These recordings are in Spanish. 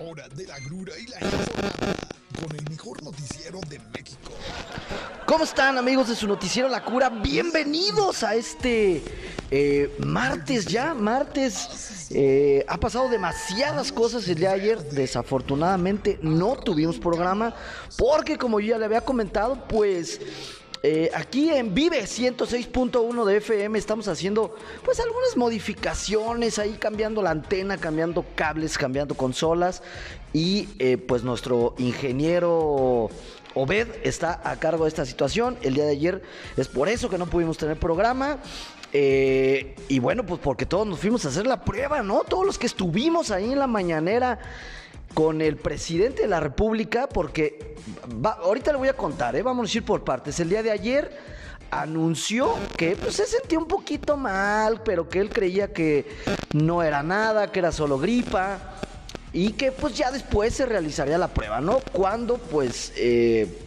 hora de la grura y la con el mejor noticiero de México. ¿Cómo están amigos de su noticiero La Cura? Bienvenidos a este eh, martes ya, martes. Eh, ha pasado demasiadas cosas el día de ayer. Desafortunadamente no tuvimos programa porque como yo ya le había comentado, pues... Eh, aquí en Vive 106.1 de FM estamos haciendo pues algunas modificaciones ahí cambiando la antena, cambiando cables, cambiando consolas y eh, pues nuestro ingeniero Obed está a cargo de esta situación. El día de ayer es por eso que no pudimos tener programa. Eh, y bueno, pues porque todos nos fuimos a hacer la prueba, ¿no? Todos los que estuvimos ahí en la mañanera con el presidente de la República, porque ahorita le voy a contar, ¿eh? vamos a ir por partes. El día de ayer anunció que pues, se sentía un poquito mal, pero que él creía que no era nada, que era solo gripa y que pues ya después se realizaría la prueba, ¿no? Cuando pues... Eh,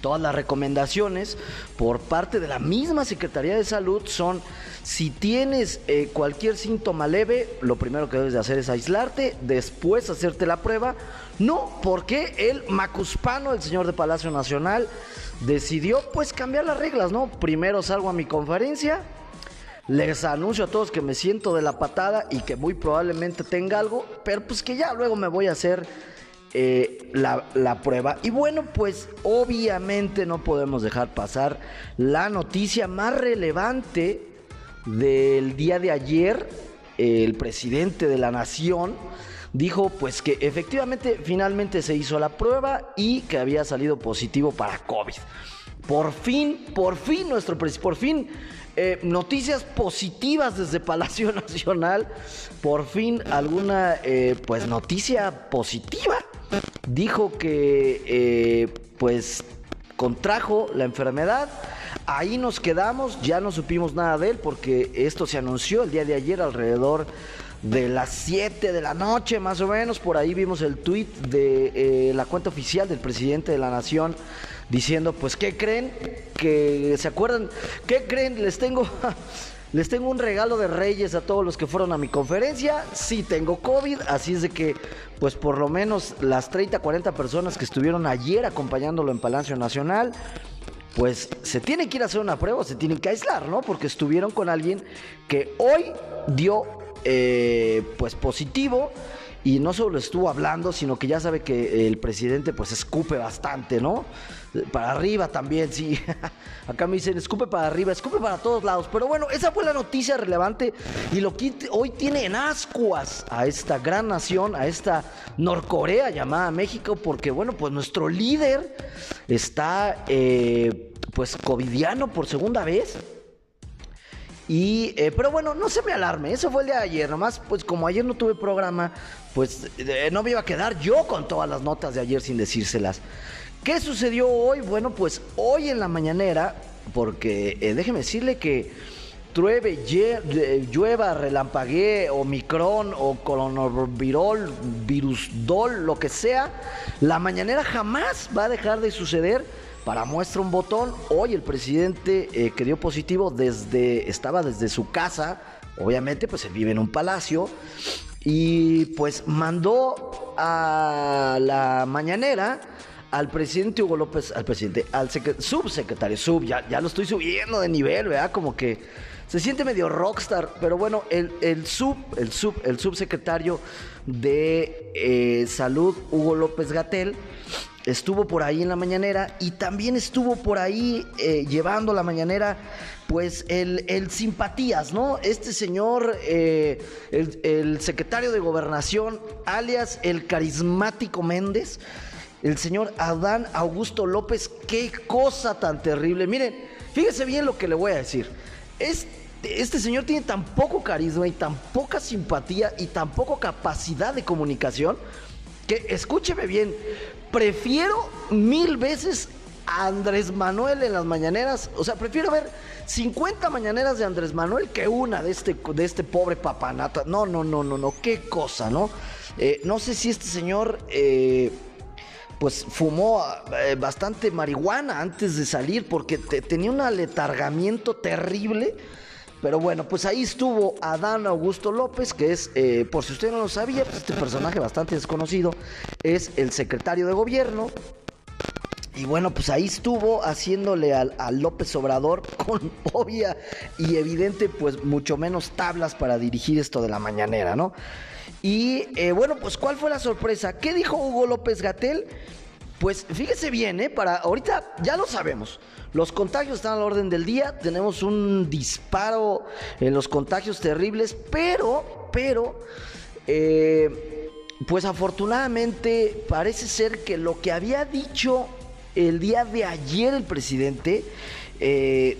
todas las recomendaciones por parte de la misma Secretaría de Salud son si tienes eh, cualquier síntoma leve, lo primero que debes de hacer es aislarte, después hacerte la prueba. No, porque el Macuspano, el señor de Palacio Nacional, decidió pues cambiar las reglas, ¿no? Primero salgo a mi conferencia, les anuncio a todos que me siento de la patada y que muy probablemente tenga algo, pero pues que ya luego me voy a hacer eh, la, la, prueba. Y bueno, pues obviamente no podemos dejar pasar la noticia más relevante del día de ayer, el presidente de la nación dijo pues que efectivamente finalmente se hizo la prueba y que había salido positivo para COVID. Por fin, por fin nuestro presidente, por fin eh, noticias positivas desde Palacio Nacional, por fin alguna eh, pues noticia positiva. Dijo que eh, pues contrajo la enfermedad Ahí nos quedamos, ya no supimos nada de él porque esto se anunció el día de ayer alrededor de las 7 de la noche más o menos. Por ahí vimos el tweet de eh, la cuenta oficial del presidente de la nación diciendo, pues, ¿qué creen? Que se acuerdan, ¿qué creen? Les tengo... Les tengo un regalo de Reyes a todos los que fueron a mi conferencia. Sí tengo COVID, así es de que, pues por lo menos las 30, 40 personas que estuvieron ayer acompañándolo en Palacio Nacional, pues se tiene que ir a hacer una prueba, se tienen que aislar, ¿no? Porque estuvieron con alguien que hoy dio eh, pues positivo y no solo estuvo hablando, sino que ya sabe que el presidente pues escupe bastante, ¿no? Para arriba también, sí. Acá me dicen, escupe para arriba, escupe para todos lados. Pero bueno, esa fue la noticia relevante y lo que hoy tiene en ascuas a esta gran nación, a esta Norcorea llamada México, porque bueno, pues nuestro líder está eh, pues covidiano por segunda vez. Y, eh, pero bueno, no se me alarme, eso fue el de ayer, nomás pues como ayer no tuve programa, pues eh, no me iba a quedar yo con todas las notas de ayer sin decírselas. ¿Qué sucedió hoy? Bueno, pues hoy en la mañanera, porque eh, déjeme decirle que trueve, llueva, relampaguee, omicron o coronavirol, virusdol, lo que sea, la mañanera jamás va a dejar de suceder para muestra un botón, hoy el presidente eh, que dio positivo desde, estaba desde su casa, obviamente pues él vive en un palacio, y pues mandó a la mañanera al presidente Hugo López, al presidente, al subsecretario, sub, ya, ya lo estoy subiendo de nivel, ¿verdad? Como que se siente medio rockstar, pero bueno, el, el sub, el sub, el subsecretario de eh, salud, Hugo López Gatel, estuvo por ahí en la mañanera y también estuvo por ahí eh, llevando la mañanera pues el, el, simpatías, ¿no? Este señor, eh, el, secretario de gobernación, alias el carismático Méndez, el señor Adán Augusto López, qué cosa tan terrible. Miren, fíjese bien lo que le voy a decir. Este, este señor tiene tan poco carisma y tan poca simpatía y tan poca capacidad de comunicación que, escúcheme bien, prefiero mil veces a Andrés Manuel en las mañaneras. O sea, prefiero ver 50 mañaneras de Andrés Manuel que una de este, de este pobre papanata. No, no, no, no, no. Qué cosa, ¿no? Eh, no sé si este señor. Eh, pues fumó eh, bastante marihuana antes de salir porque tenía un aletargamiento terrible Pero bueno, pues ahí estuvo Adán Augusto López, que es, eh, por si usted no lo sabía, pues este personaje bastante desconocido, es el secretario de gobierno. Y bueno, pues ahí estuvo haciéndole al, al López Obrador con obvia y evidente, pues mucho menos tablas para dirigir esto de la mañanera, ¿no? Y eh, bueno, pues ¿cuál fue la sorpresa? ¿Qué dijo Hugo López Gatel? Pues fíjese bien, ¿eh? Para ahorita ya lo sabemos. Los contagios están a la orden del día. Tenemos un disparo en los contagios terribles. Pero, pero, eh, pues afortunadamente parece ser que lo que había dicho el día de ayer el presidente, eh,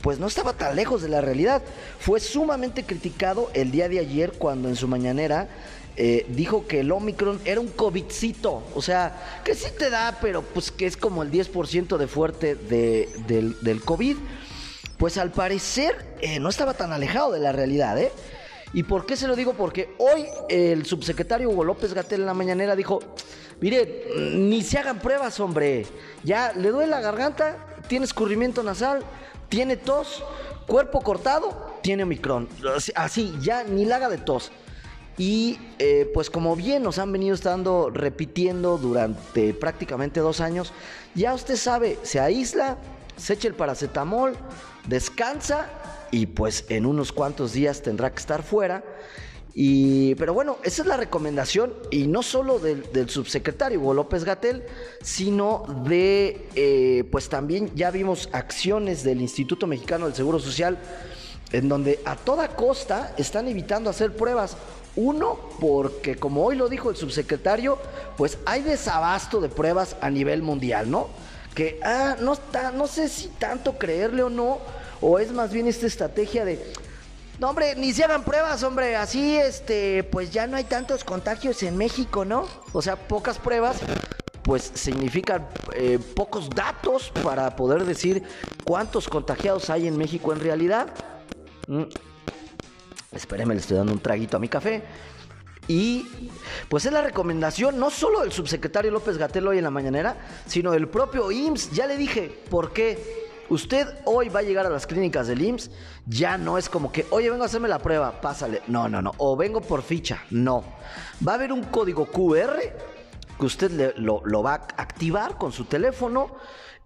pues no estaba tan lejos de la realidad. Fue sumamente criticado el día de ayer cuando en su mañanera eh, dijo que el Omicron era un COVIDcito, o sea, que sí te da, pero pues que es como el 10% de fuerte de, del, del, COVID. Pues al parecer eh, no estaba tan alejado de la realidad, ¿eh? ¿Y por qué se lo digo? Porque hoy el subsecretario Hugo López Gatel en la mañanera dijo, mire, ni se hagan pruebas, hombre, ya le duele la garganta, tiene escurrimiento nasal, tiene tos, cuerpo cortado, tiene Omicron. Así, ya ni la haga de tos. Y eh, pues como bien nos han venido estando repitiendo durante prácticamente dos años, ya usted sabe, se aísla, se echa el paracetamol, descansa y pues en unos cuantos días tendrá que estar fuera. Y, pero bueno, esa es la recomendación, y no solo del, subsecretario Hugo López Gatel, sino de, eh, pues también ya vimos acciones del Instituto Mexicano del Seguro Social, en donde a toda costa están evitando hacer pruebas. Uno, porque como hoy lo dijo el subsecretario, pues hay desabasto de pruebas a nivel mundial, ¿no? Que, ah, no, está, no sé si tanto creerle o no, o es más bien esta estrategia de, no, hombre, ni se hagan pruebas, hombre. Así, este, pues ya no hay tantos contagios en México, ¿no? O sea, pocas pruebas, pues significan eh, pocos datos para poder decir cuántos contagiados hay en México en realidad. Mm. Espéreme, le estoy dando un traguito a mi café. Y pues es la recomendación no solo del subsecretario López Gatel hoy en la mañanera, sino del propio IMSS. Ya le dije, ¿por qué? Usted hoy va a llegar a las clínicas del IMSS, ya no es como que, oye, vengo a hacerme la prueba, pásale. No, no, no. O vengo por ficha. No. Va a haber un código QR que usted lo va a activar con su teléfono.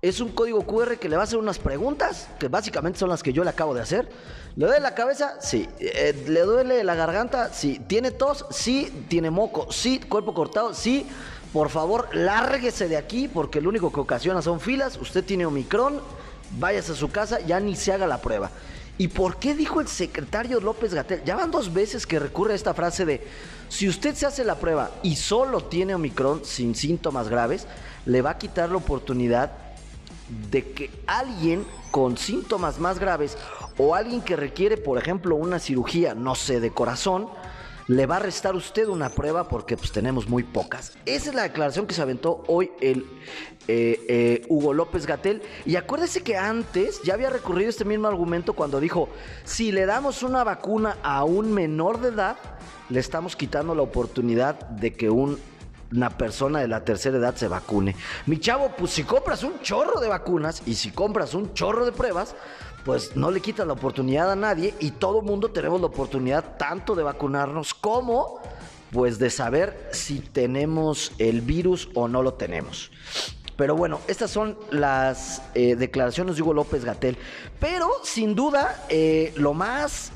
Es un código QR que le va a hacer unas preguntas, que básicamente son las que yo le acabo de hacer. ¿Le duele la cabeza? Sí. Eh, ¿Le duele la garganta? Sí. ¿Tiene tos? Sí. ¿Tiene moco? Sí. ¿Cuerpo cortado? Sí. Por favor, lárguese de aquí porque lo único que ocasiona son filas. Usted tiene Omicron váyase a su casa, ya ni se haga la prueba. ¿Y por qué dijo el secretario López Gatel? Ya van dos veces que recurre a esta frase de, si usted se hace la prueba y solo tiene Omicron sin síntomas graves, le va a quitar la oportunidad de que alguien con síntomas más graves o alguien que requiere, por ejemplo, una cirugía, no sé, de corazón, le va a restar usted una prueba porque pues tenemos muy pocas. Esa es la declaración que se aventó hoy el eh, eh, Hugo López Gatel. Y acuérdese que antes ya había recurrido este mismo argumento cuando dijo, si le damos una vacuna a un menor de edad, le estamos quitando la oportunidad de que un una persona de la tercera edad se vacune. Mi chavo, pues si compras un chorro de vacunas y si compras un chorro de pruebas, pues no le quitas la oportunidad a nadie y todo mundo tenemos la oportunidad tanto de vacunarnos como pues de saber si tenemos el virus o no lo tenemos. Pero bueno, estas son las eh, declaraciones de Hugo López Gatel. Pero sin duda, eh, lo más,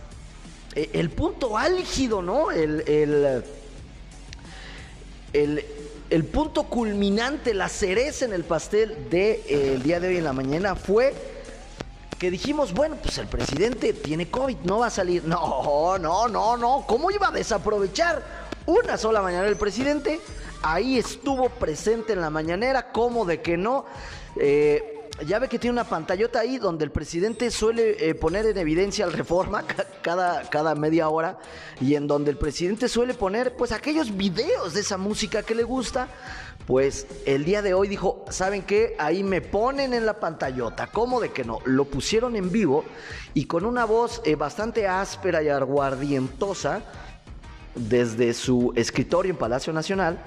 eh, el punto álgido, ¿no? El, el el, el punto culminante, la cereza en el pastel del de, eh, día de hoy en la mañana fue que dijimos, bueno, pues el presidente tiene COVID, no va a salir. No, no, no, no. ¿Cómo iba a desaprovechar una sola mañana el presidente? Ahí estuvo presente en la mañanera, ¿cómo de que no? Eh, ya ve que tiene una pantallota ahí donde el presidente suele eh, poner en evidencia el reforma cada, cada media hora y en donde el presidente suele poner pues aquellos videos de esa música que le gusta. Pues el día de hoy dijo, ¿saben qué? Ahí me ponen en la pantallota. ¿Cómo de que no? Lo pusieron en vivo y con una voz eh, bastante áspera y aguardientosa desde su escritorio en Palacio Nacional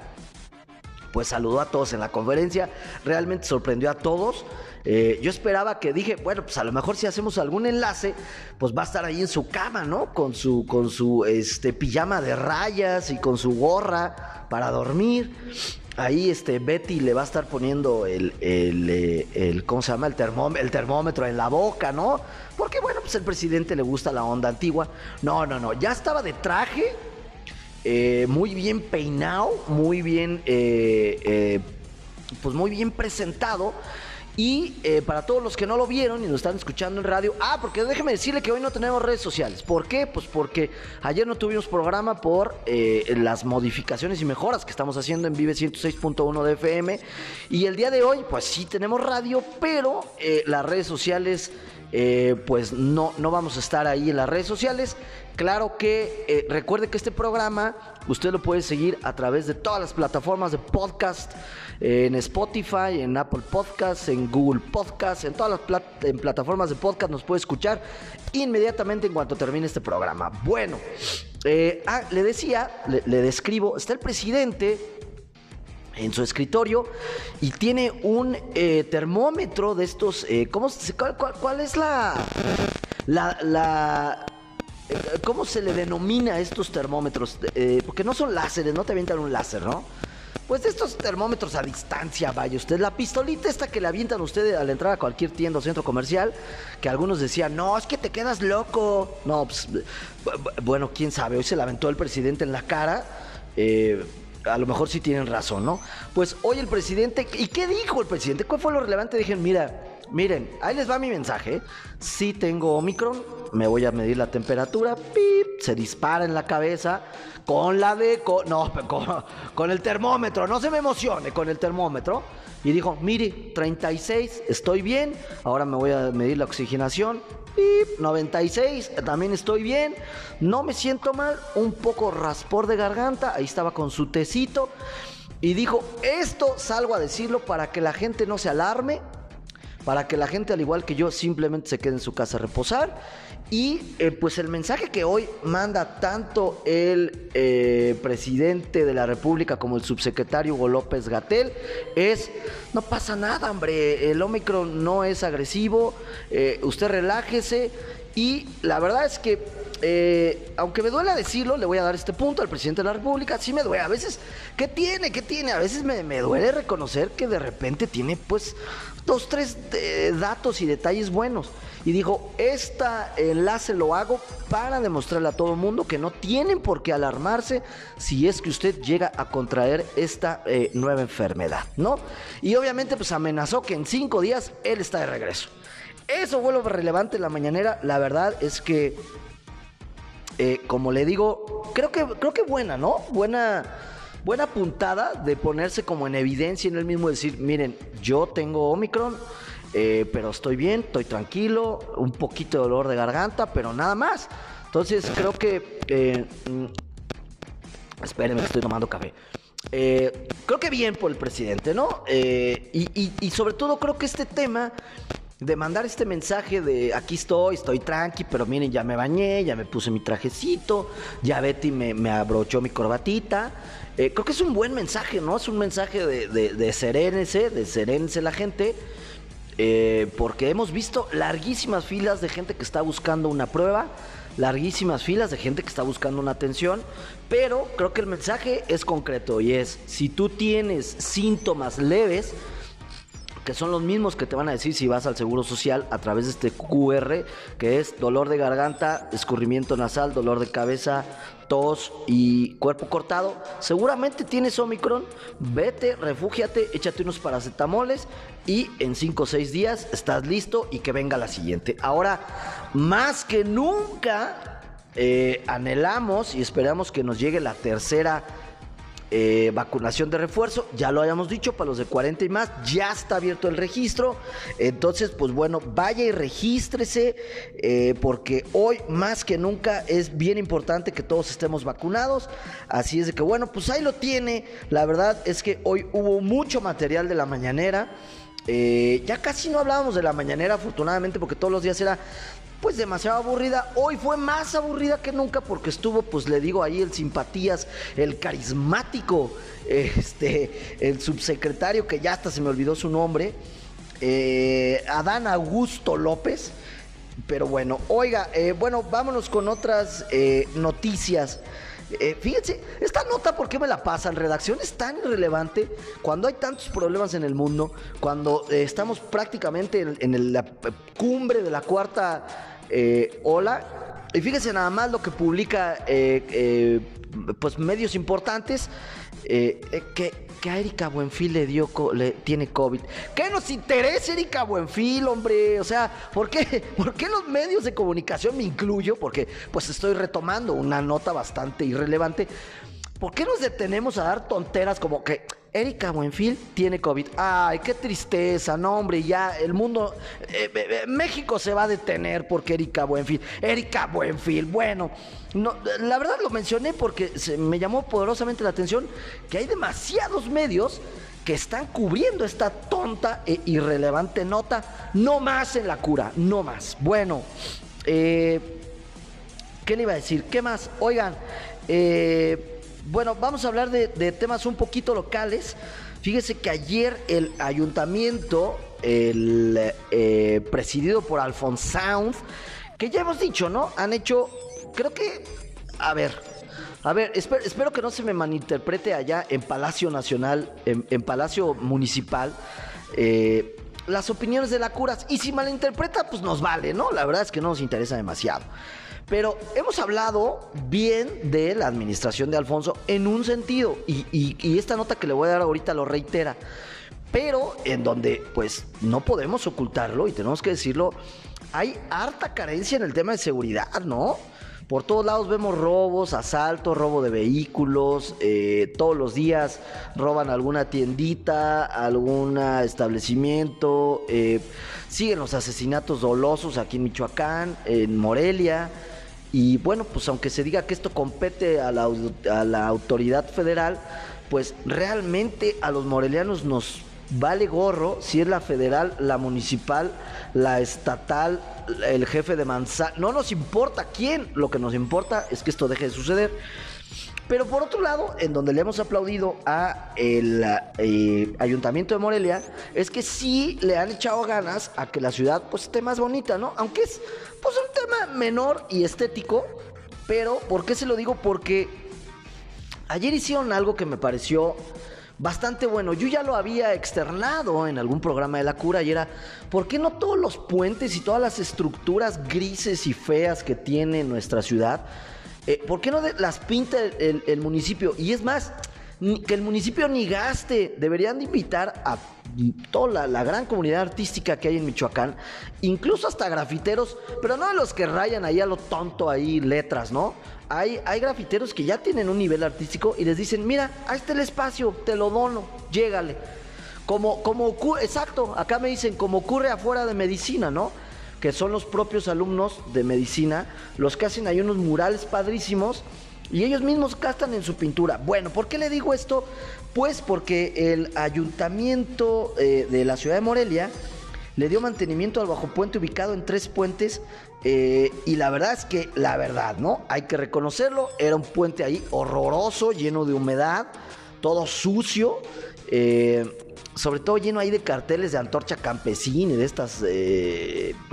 pues saludó a todos en la conferencia, realmente sorprendió a todos Eh, yo esperaba que dije, bueno, pues a lo mejor si hacemos algún enlace, pues va a estar ahí en su cama, ¿no? Con su, con su este, pijama de rayas y con su gorra para dormir. Ahí este, Betty le va a estar poniendo el, el, eh, ¿cómo se llama? El, el termómetro en la boca, ¿no? Porque bueno, pues el presidente le gusta la onda antigua. No, no, no, ya estaba de traje, eh, muy bien peinado, muy bien, pues muy bien presentado. Y eh, para todos los que no lo vieron y nos están escuchando en radio, ah, porque déjeme decirle que hoy no tenemos redes sociales. ¿Por qué? Pues porque ayer no tuvimos programa por eh, las modificaciones y mejoras que estamos haciendo en Vive 106.1 de FM. Y el día de hoy, pues sí tenemos radio, pero eh, las redes sociales pues no, no vamos a estar ahí en las redes sociales. Claro que eh, recuerde que este programa usted lo puede seguir a través de todas las plataformas de podcast, eh, en Spotify, en Apple Podcasts, en Google Podcasts, en todas las plataformas de podcast nos puede escuchar inmediatamente en cuanto termine este programa. Bueno, ah, le decía, le describo, está el presidente en su escritorio y tiene un eh, termómetro de estos. Eh, ¿cómo, cuál, cuál, es la. la, la eh, ¿Cómo se le denomina a estos termómetros? Eh, porque no son láseres, no te avientan un láser, ¿no? Pues de estos termómetros a distancia, vaya usted. La pistolita esta que le avientan ustedes al entrar a cualquier tienda o centro comercial, que algunos decían, no, es que te quedas loco. No, pues, bueno, quién sabe, hoy se la aventó el presidente en la cara. Eh, a lo mejor sí tienen razón, ¿no? Pues hoy el presidente, ¿y qué dijo el presidente? ¿Cuál fue lo relevante? Dije, mira, miren, ahí les va mi mensaje. Sí tengo Omicron, me voy a medir la temperatura, pip, se dispara en la cabeza con la de, no, con, con el termómetro, no se me emocione, con el termómetro. Y dijo, mire, 36, estoy bien, ahora me voy a medir la oxigenación, 96, también estoy bien, no me siento mal, un poco raspor de garganta, ahí estaba con su tecito y dijo, esto salgo a decirlo para que la gente no se alarme, para que la gente al igual que yo simplemente se quede en su casa a reposar y eh, pues el mensaje que hoy manda tanto el eh, presidente de la República como el subsecretario Hugo López Gatel es, no pasa nada, hombre, el Omicron no es agresivo, eh, usted relájese y la verdad es que aunque me duele decirlo, le voy a dar este punto al presidente de la República. Sí me duele. A veces, ¿qué tiene? ¿Qué tiene? A veces me, duele reconocer que de repente tiene, pues, dos, tres datos y detalles buenos y dijo, este enlace lo hago para demostrarle a todo el mundo que no tienen por qué alarmarse si es que usted llega a contraer esta eh, nueva enfermedad, ¿no? Y obviamente pues amenazó que en cinco días él está de regreso. Eso fue relevante en la mañanera, la verdad es que, eh, como le digo, creo que, creo que buena, ¿no? Buena buena puntada de ponerse como en evidencia en el mismo decir, miren, yo tengo Omicron, eh, pero estoy bien, estoy tranquilo, un poquito de dolor de garganta, pero nada más. Entonces creo que... Eh, mm, espérenme, estoy tomando café. Creo que bien por el presidente, ¿no? y, sobre todo creo que este tema de mandar este mensaje de aquí estoy, estoy tranqui, pero miren, ya me bañé, ya me puse mi trajecito, ya Betty me, me abrochó mi corbatita. creo que es un buen mensaje, ¿no? Es un mensaje de, de, de serénese, de serénese la gente. Eh, porque hemos visto larguísimas filas de gente que está buscando una prueba, larguísimas filas de gente que está buscando una atención, pero creo que el mensaje es concreto y es, si tú tienes síntomas leves, que son los mismos que te van a decir si vas al Seguro Social a través de este QR, que es dolor de garganta, escurrimiento nasal, dolor de cabeza, tos y cuerpo cortado. Seguramente tienes Omicron, vete, refúgiate, échate unos paracetamoles y en 5 o 6 días estás listo y que venga la siguiente. Ahora, más que nunca, eh, anhelamos y esperamos que nos llegue la tercera eh, vacunación de refuerzo, ya lo habíamos dicho, para los de 40 y más, ya está abierto el registro. Entonces, pues bueno, vaya y regístrese, eh, porque hoy más que nunca es bien importante que todos estemos vacunados. Así es de que, bueno, pues ahí lo tiene. La verdad es que hoy hubo mucho material de la mañanera. Eh, ya casi no hablábamos de la mañanera, afortunadamente, porque todos los días era pues demasiado aburrida. Hoy fue más aburrida que nunca porque estuvo, pues le digo ahí, el simpatías, el carismático, este, el subsecretario, que ya hasta se me olvidó su nombre. eh, Adán Augusto López. Pero bueno, oiga, eh, bueno, vámonos con otras eh, noticias. Fíjense, esta nota, ¿por qué me la pasan? Redacción es tan irrelevante cuando hay tantos problemas en el mundo, cuando estamos prácticamente en, la cumbre de la cuarta eh, ola. Y fíjense nada más lo que publica eh, eh, pues medios importantes eh, que, que a Erika Buenfil le dio le, tiene COVID. ¿Qué nos interesa Erika Buenfil, hombre? O sea, ¿por qué, ¿por qué los medios de comunicación me incluyo? Porque pues estoy retomando una nota bastante irrelevante. ¿Por qué nos detenemos a dar tonteras como que Erika Buenfil tiene COVID? Ay, qué tristeza, no, hombre, ya el mundo, eh, eh, eh, México se va a detener porque Erika Buenfil, Erika Buenfil, bueno, no, la verdad lo mencioné porque me llamó poderosamente la atención que hay demasiados medios que están cubriendo esta tonta e irrelevante nota, no más en la cura, no más. Bueno, ¿Qué le iba a decir? ¿Qué más? Oigan, eh, bueno, vamos a hablar de, temas un poquito locales. Fíjese que ayer el ayuntamiento, el eh, presidido por Alfonsound, que ya hemos dicho, ¿no? Han hecho, creo que, a ver, a ver, esper- espero, que no se me malinterprete allá en Palacio Nacional, en, en Palacio Municipal. eh, las opiniones de la curas. Y si malinterpreta, pues nos vale, ¿no? La verdad es que no nos interesa demasiado. Pero hemos hablado bien de la administración de Alfonso en un sentido. Y, esta nota que le voy a dar ahorita lo reitera. Pero en donde, pues, no podemos ocultarlo y tenemos que decirlo, hay harta carencia en el tema de seguridad, ¿no? Por todos lados vemos robos, asaltos, robo de vehículos, eh, todos los días roban alguna tiendita, algún establecimiento, eh, siguen los asesinatos dolosos aquí en Michoacán, en Morelia, y bueno, pues aunque se diga que esto compete a la, a la autoridad federal, pues realmente a los morelianos nos vale gorro si es la federal, la municipal, la estatal, el jefe de manzana. No nos importa quién, lo que nos importa es que esto deje de suceder. Pero por otro lado, en donde le hemos aplaudido a el eh, Ayuntamiento de Morelia, es que sí le han echado ganas a que la ciudad pues esté más bonita, ¿no? Aunque es pues un tema menor y estético, pero ¿por qué se lo digo? Porque ayer hicieron algo que me pareció bastante bueno. Yo ya lo había externado en algún programa de la cura y era, ¿por qué no todos los puentes y todas las estructuras grises y feas que tiene nuestra ciudad, eh, ¿por qué no las pinta el, municipio? Y es más, que el municipio ni gaste, deberían de invitar a toda la, gran comunidad artística que hay en Michoacán, incluso hasta grafiteros, pero no de los que rayan ahí a lo tonto ahí letras, ¿no? Hay, hay grafiteros que ya tienen un nivel artístico y les dicen, mira, ahí está el espacio, te lo dono, llégale. Como, como ocurre, exacto, acá me dicen, como ocurre afuera de medicina, ¿no? Que son los propios alumnos de medicina los que hacen ahí unos murales padrísimos y ellos mismos gastan en su pintura. Bueno, ¿por qué le digo esto? Pues porque el ayuntamiento eh, de la ciudad de Morelia le dio mantenimiento al bajo puente ubicado en tres puentes eh, y la verdad es que, la verdad, ¿no? Hay que reconocerlo, era un puente ahí horroroso, lleno de humedad, todo sucio, eh, sobre todo lleno ahí de carteles de antorcha campesina y de estas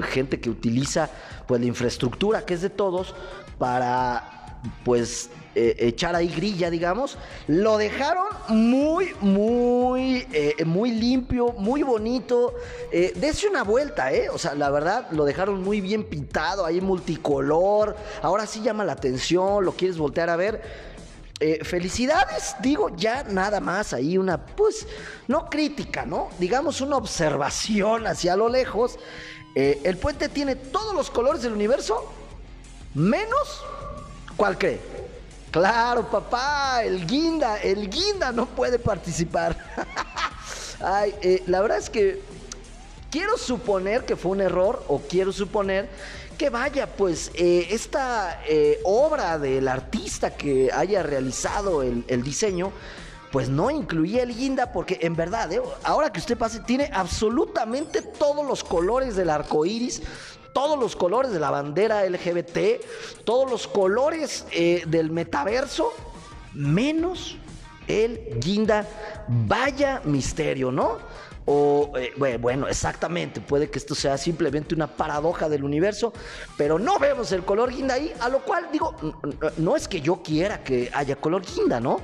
gente que utiliza pues la infraestructura que es de todos para pues eh, echar ahí grilla, digamos, lo dejaron muy, muy, eh, muy limpio, muy bonito. Eh, dese una vuelta, ¿eh? O sea, la verdad, lo dejaron muy bien pintado, ahí multicolor. Ahora sí llama la atención, lo quieres voltear a ver. Eh, felicidades, digo, ya nada más ahí una, pues, no crítica, ¿no? Digamos una observación hacia lo lejos. El puente tiene todos los colores del universo, menos, ¿cuál cree? Claro, papá, el guinda, el guinda no puede participar. Ay, eh, la verdad es que quiero suponer que fue un error o quiero suponer que vaya, pues eh, esta eh, obra del artista que haya realizado el, diseño, pues no incluía el guinda porque en verdad, ahora que usted pase, tiene absolutamente todos los colores del arco iris, todos los colores de la bandera LGBT, todos los colores eh, del metaverso, menos el guinda. Vaya misterio, ¿no? O, eh, bue- bueno, exactamente, puede que esto sea simplemente una paradoja del universo, pero no vemos el color guinda ahí, a lo cual digo, no es que yo quiera que haya color guinda, ¿no?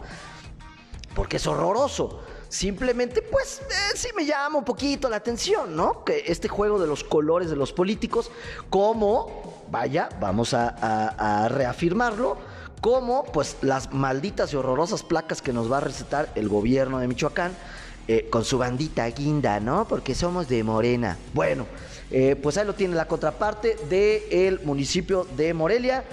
porque es horroroso. Simplemente, pues, eh, sí me llama un poquito la atención, ¿no? Que este juego de los colores de los políticos, como, vaya, vamos a, reafirmarlo, como, pues, las malditas y horrorosas placas que nos va a recetar el gobierno de Michoacán eh, con su bandita guinda, ¿no? Porque somos de Morena. Bueno, eh, pues ahí lo tiene la contraparte del municipio de Morelia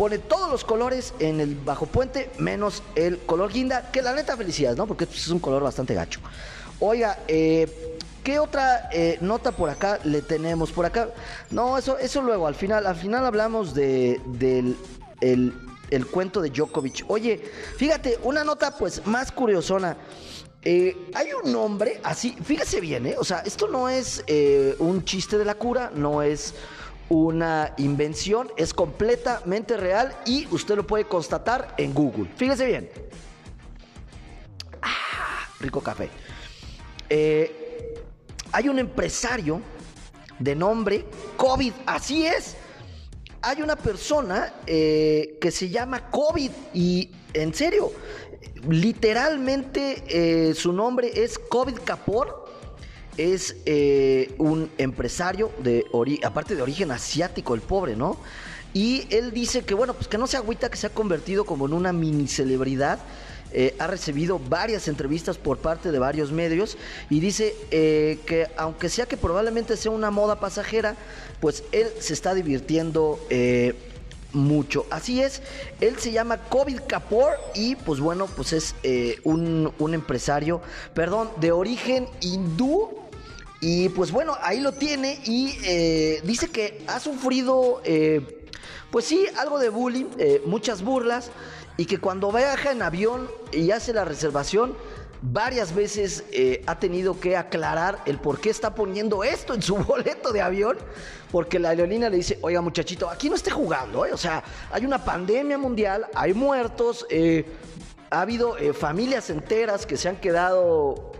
pone todos los colores en el bajo puente, menos el color guinda, que la neta felicidades, ¿no? Porque es un color bastante gacho. Oiga, eh, ¿qué otra eh, nota por acá le tenemos? Por acá, no, eso, eso luego, al final, al final hablamos de, del el, el cuento de Djokovic. Oye, fíjate, una nota pues más curiosona. Eh, hay un hombre así, fíjese bien, ¿eh? O sea, esto no es eh, un chiste de la cura, no es una invención, es completamente real y usted lo puede constatar en Google. Fíjese bien. Ah, rico café. Eh, hay un empresario de nombre COVID, así es. Hay una persona eh, que se llama COVID y en serio, literalmente eh, su nombre es COVID Capor es eh, un empresario de aparte de origen asiático, el pobre, ¿no? Y él dice que, bueno, pues que no se agüita, que se ha convertido como en una mini celebridad. Eh, ha recibido varias entrevistas por parte de varios medios y dice eh, que aunque sea que probablemente sea una moda pasajera, pues él se está divirtiendo mucho. Así es, él se llama COVID Kapoor y pues bueno, pues es eh, un, un empresario, perdón, de origen hindú. Y pues bueno, ahí lo tiene y eh, dice que ha sufrido, eh, pues sí, algo de bullying, muchas burlas y que cuando viaja en avión y hace la reservación, varias veces eh, ha tenido que aclarar el por qué está poniendo esto en su boleto de avión, porque la aerolínea le dice, oiga muchachito, aquí no esté jugando, ¿eh? o sea, hay una pandemia mundial, hay muertos, eh, ha habido familias enteras que se han quedado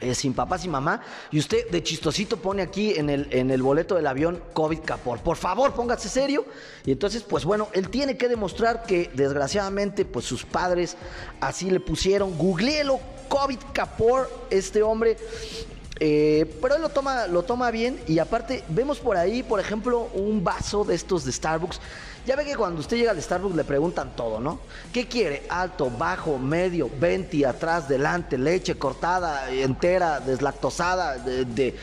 eh, sin papás y mamá, y usted de chistosito pone aquí en el, en el boleto del avión COVID Capor. Por favor, póngase serio. Y entonces, pues bueno, él tiene que demostrar que desgraciadamente, pues sus padres así le pusieron. Googleelo, COVID Capor, este hombre. Eh, pero él lo toma, lo toma bien y aparte vemos por ahí, por ejemplo, un vaso de estos de Starbucks. Ya ve que cuando usted llega al Starbucks le preguntan todo, ¿no? ¿Qué quiere? Alto, bajo, medio, venti, atrás, delante, leche cortada, entera, deslactosada, de...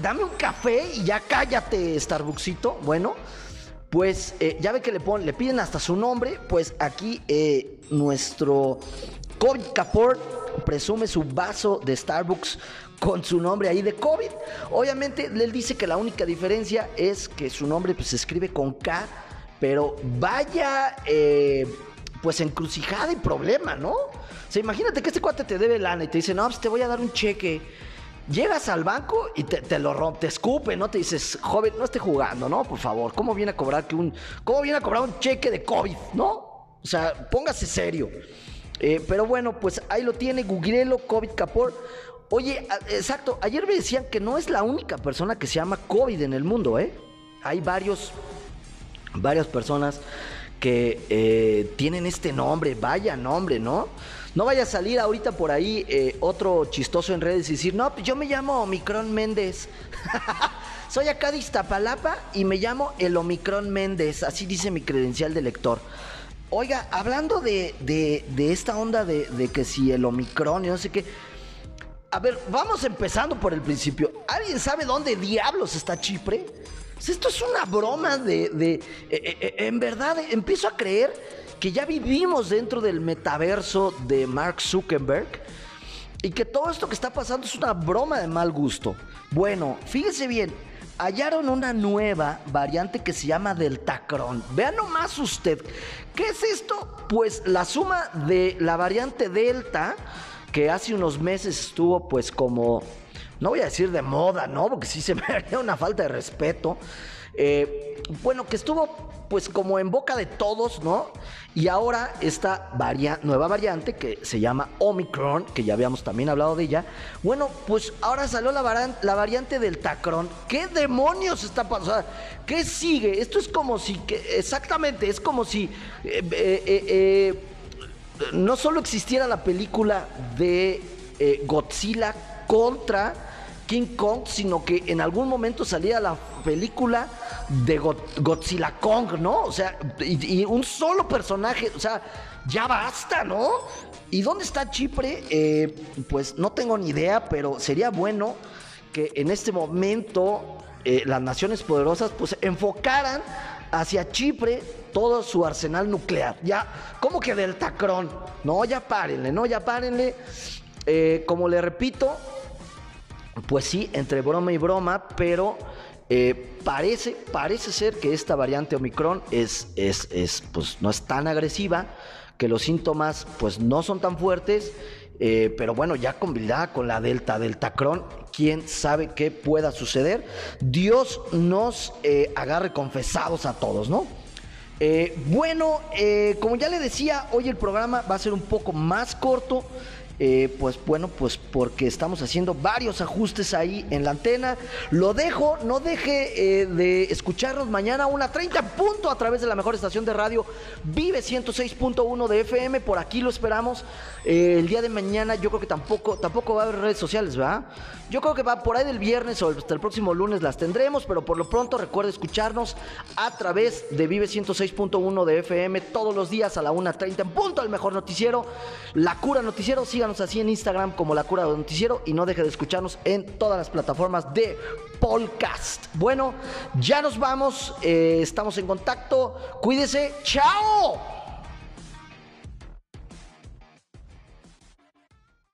dame un café y ya cállate, Starbucksito. Bueno, pues eh, ya ve que le, ponen, le piden hasta su nombre, pues aquí eh, nuestro COVID Capor presume su vaso de Starbucks con su nombre ahí de COVID. Obviamente, él dice que la única diferencia es que su nombre pues, se escribe con K, pero vaya, eh, pues encrucijada y problema, ¿no? O sea, imagínate que este cuate te debe lana y te dice, no, pues te voy a dar un cheque. Llegas al banco y te, te lo rompe, te escupe, ¿no? Te dices, joven, no esté jugando, ¿no? Por favor, ¿cómo viene a cobrar que un. ¿Cómo viene a cobrar un cheque de COVID, ¿no? O sea, póngase serio. Eh, pero bueno, pues ahí lo tiene, Googlelo, COVID Capor. Oye, exacto, ayer me decían que no es la única persona que se llama COVID en el mundo, ¿eh? Hay varios, varias personas que eh, tienen este nombre, vaya nombre, ¿no? No vaya a salir ahorita por ahí eh, otro chistoso en redes y decir, no, pues yo me llamo Omicron Méndez. Soy acá de Iztapalapa y me llamo el Omicron Méndez, así dice mi credencial de lector. Oiga, hablando de, de- de esta onda de, de que si el Omicron y no sé qué. A ver, vamos empezando por el principio. ¿Alguien sabe dónde diablos está Chipre? Pues Esto es una broma de... de- eh, eh, eh, en verdad, empiezo a creer que ya vivimos dentro del metaverso de Mark Zuckerberg y que todo esto que está pasando es una broma de mal gusto. Bueno, fíjese bien, hallaron una nueva variante que se llama Deltacron. Vean nomás usted, ¿qué es esto? Pues la suma de la variante Delta, que hace unos meses estuvo pues como, no voy a decir de moda, ¿no? Porque sí se me haría una falta de respeto. eh, bueno, que estuvo pues como en boca de todos, ¿no? Y ahora esta nueva variante que se llama Omicron, que ya habíamos también hablado de ella, bueno, pues ahora salió la, variante del Tacron. ¿Qué demonios está pasando? ¿Qué sigue? Esto es como si, exactamente, es como si... Eh, eh, eh, no solo existiera la película de Godzilla contra King Kong, sino que en algún momento salía la película de Godzilla Kong, ¿no? O sea, y, un solo personaje, o sea, ya basta, ¿no? ¿Y dónde está Chipre? Eh, pues no tengo ni idea, pero sería bueno que en este momento eh, las naciones poderosas pues enfocaran hacia Chipre todo su arsenal nuclear. Ya, como que del tacrón. No, ya párenle, no, ya párenle. Eh, como le repito, pues sí, entre broma y broma, pero eh, parece, parece ser que esta variante Omicron es, es, es, pues, no es tan agresiva, que los síntomas pues, no son tan fuertes, eh, pero bueno, ya combinada con la Delta, Deltacron, quién sabe qué pueda suceder. Dios nos eh, agarre confesados a todos, ¿no? bueno, como ya le decía, hoy el programa va a ser un poco más corto. Eh, pues bueno, pues porque estamos haciendo varios ajustes ahí en la antena. Lo dejo, no deje eh, de escucharnos mañana a una 30 punto a través de la mejor estación de radio, Vive 106.1 de FM, por aquí lo esperamos. Eh, el día de mañana yo creo que tampoco, tampoco va a haber redes sociales, ¿verdad? Yo creo que va por ahí del viernes o hasta el próximo lunes las tendremos, pero por lo pronto recuerde escucharnos a través de Vive 106.1 de FM todos los días a la 1.30 en punto, el mejor noticiero, La Cura Noticiero. Así en Instagram como La Cura Noticiero y no deje de escucharnos en todas las plataformas de podcast. Bueno, ya nos vamos, eh, estamos en contacto. Cuídese, chao.